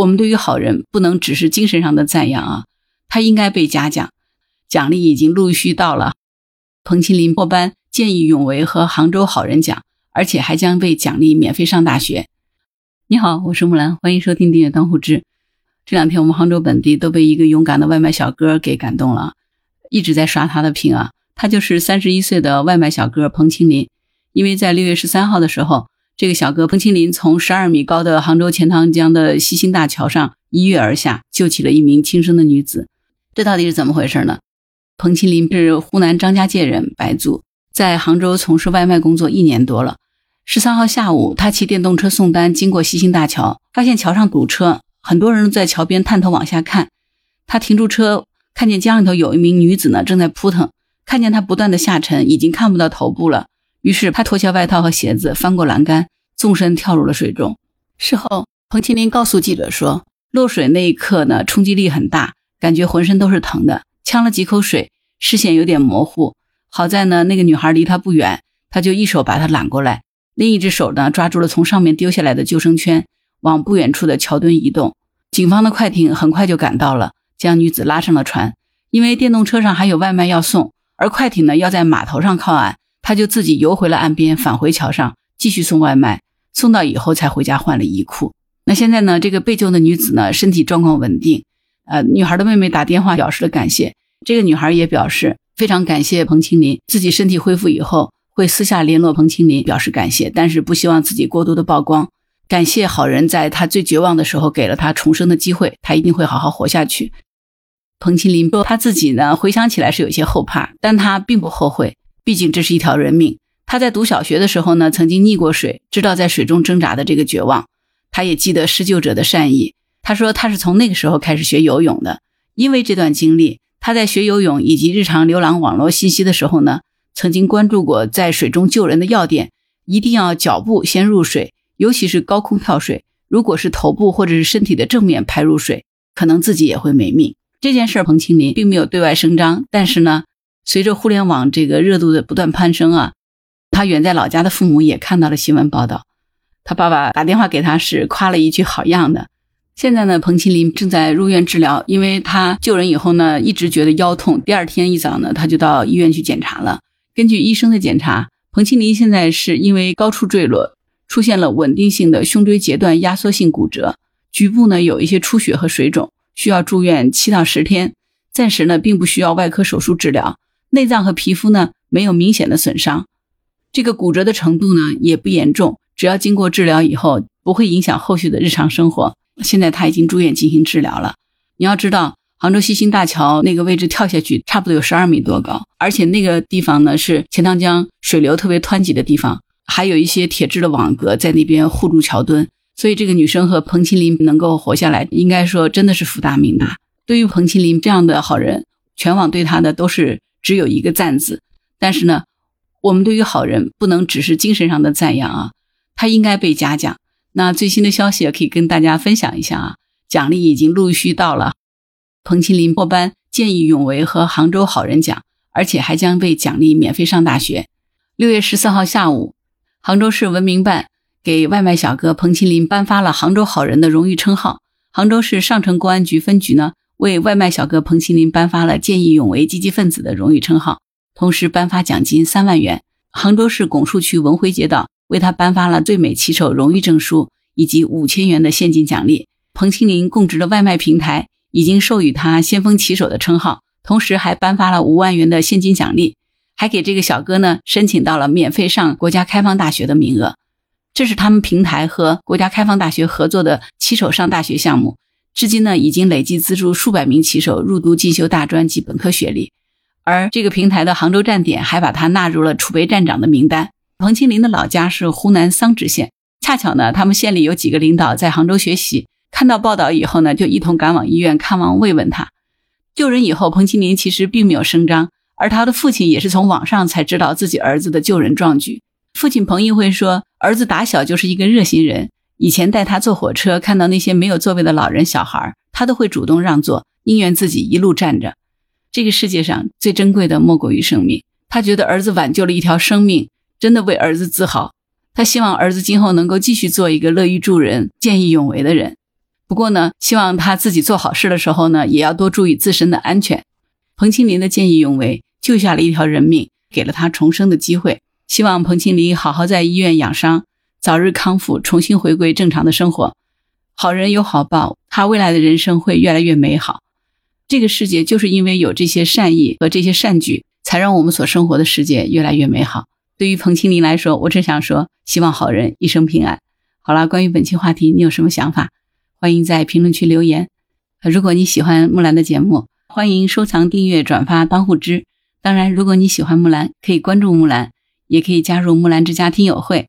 我们对于好人不能只是精神上的赞扬啊，他应该被嘉奖，奖励已经陆续到了。彭清林获颁见义勇为和杭州好人奖，而且还将被奖励免费上大学。你好，我是木兰，欢迎收听订阅当户知。这两天我们杭州本地都被一个勇敢的外卖小哥给感动了，一直在刷他的屏啊。他就是三十一岁的外卖小哥彭清林，因为在六月十三号的时候。这个小哥彭清林从十二米高的杭州钱塘江的西兴大桥上一跃而下，救起了一名轻生的女子。这到底是怎么回事呢？彭清林是湖南张家界人，白族，在杭州从事外卖工作一年多了。十三号下午，他骑电动车送单，经过西兴大桥，发现桥上堵车，很多人在桥边探头往下看。他停住车，看见江里头有一名女子呢，正在扑腾，看见她不断的下沉，已经看不到头部了。于是他脱下外套和鞋子，翻过栏杆，纵身跳入了水中。事后，彭清林告诉记者说：“落水那一刻呢，冲击力很大，感觉浑身都是疼的，呛了几口水，视线有点模糊。好在呢，那个女孩离他不远，他就一手把她揽过来，另一只手呢抓住了从上面丢下来的救生圈，往不远处的桥墩移动。警方的快艇很快就赶到了，将女子拉上了船。因为电动车上还有外卖要送，而快艇呢要在码头上靠岸。”他就自己游回了岸边，返回桥上继续送外卖，送到以后才回家换了衣裤。那现在呢？这个被救的女子呢，身体状况稳定。呃，女孩的妹妹打电话表示了感谢。这个女孩也表示非常感谢彭清林，自己身体恢复以后会私下联络彭清林表示感谢，但是不希望自己过多的曝光。感谢好人在他最绝望的时候给了他重生的机会，他一定会好好活下去。彭清林说他自己呢，回想起来是有些后怕，但他并不后悔。毕竟这是一条人命。他在读小学的时候呢，曾经溺过水，知道在水中挣扎的这个绝望。他也记得施救者的善意。他说他是从那个时候开始学游泳的，因为这段经历，他在学游泳以及日常浏览网络信息的时候呢，曾经关注过在水中救人的要点：一定要脚部先入水，尤其是高空跳水。如果是头部或者是身体的正面拍入水，可能自己也会没命。这件事，彭清林并没有对外声张，但是呢。随着互联网这个热度的不断攀升啊，他远在老家的父母也看到了新闻报道。他爸爸打电话给他时夸了一句“好样的”。现在呢，彭清林正在入院治疗，因为他救人以后呢，一直觉得腰痛。第二天一早呢，他就到医院去检查了。根据医生的检查，彭清林现在是因为高处坠落，出现了稳定性的胸椎截断压缩性骨折，局部呢有一些出血和水肿，需要住院七到十天。暂时呢，并不需要外科手术治疗。内脏和皮肤呢没有明显的损伤，这个骨折的程度呢也不严重，只要经过治疗以后不会影响后续的日常生活。现在他已经住院进行治疗了。你要知道，杭州西兴大桥那个位置跳下去差不多有十二米多高，而且那个地方呢是钱塘江水流特别湍急的地方，还有一些铁质的网格在那边护住桥墩，所以这个女生和彭清林能够活下来，应该说真的是福大命大。对于彭清林这样的好人，全网对他的都是。只有一个赞字，但是呢，我们对于好人不能只是精神上的赞扬啊，他应该被嘉奖。那最新的消息也可以跟大家分享一下啊，奖励已经陆续到了。彭清林获颁见义勇为和杭州好人奖，而且还将被奖励免费上大学。六月十四号下午，杭州市文明办给外卖小哥彭清林颁发了杭州好人的荣誉称号。杭州市上城公安局分局呢。为外卖小哥彭清林颁发了见义勇为积极分子的荣誉称号，同时颁发奖金三万元。杭州市拱墅区文辉街道为他颁发了最美骑手荣誉证书以及五千元的现金奖励。彭清林供职的外卖平台已经授予他先锋骑手的称号，同时还颁发了五万元的现金奖励，还给这个小哥呢申请到了免费上国家开放大学的名额。这是他们平台和国家开放大学合作的骑手上大学项目。至今呢，已经累计资助数百名骑手入读进修大专及本科学历，而这个平台的杭州站点还把他纳入了储备站长的名单。彭清林的老家是湖南桑植县，恰巧呢，他们县里有几个领导在杭州学习，看到报道以后呢，就一同赶往医院看望慰问他。救人以后，彭清林其实并没有声张，而他的父亲也是从网上才知道自己儿子的救人壮举。父亲彭毅辉说，儿子打小就是一个热心人。以前带他坐火车，看到那些没有座位的老人、小孩，他都会主动让座，宁愿自己一路站着。这个世界上最珍贵的莫过于生命。他觉得儿子挽救了一条生命，真的为儿子自豪。他希望儿子今后能够继续做一个乐于助人、见义勇为的人。不过呢，希望他自己做好事的时候呢，也要多注意自身的安全。彭清林的见义勇为救下了一条人命，给了他重生的机会。希望彭清林好好在医院养伤，早日康复，重新回归正常的生活。好人有好报，他未来的人生会越来越美好。这个世界就是因为有这些善意和这些善举，才让我们所生活的世界越来越美好。对于彭清林来说，我只想说，希望好人一生平安。好了，关于本期话题，你有什么想法？欢迎在评论区留言。如果你喜欢木兰的节目，欢迎收藏、订阅、转发、当护知。当然，如果你喜欢木兰，可以关注木兰，也可以加入木兰之家听友会。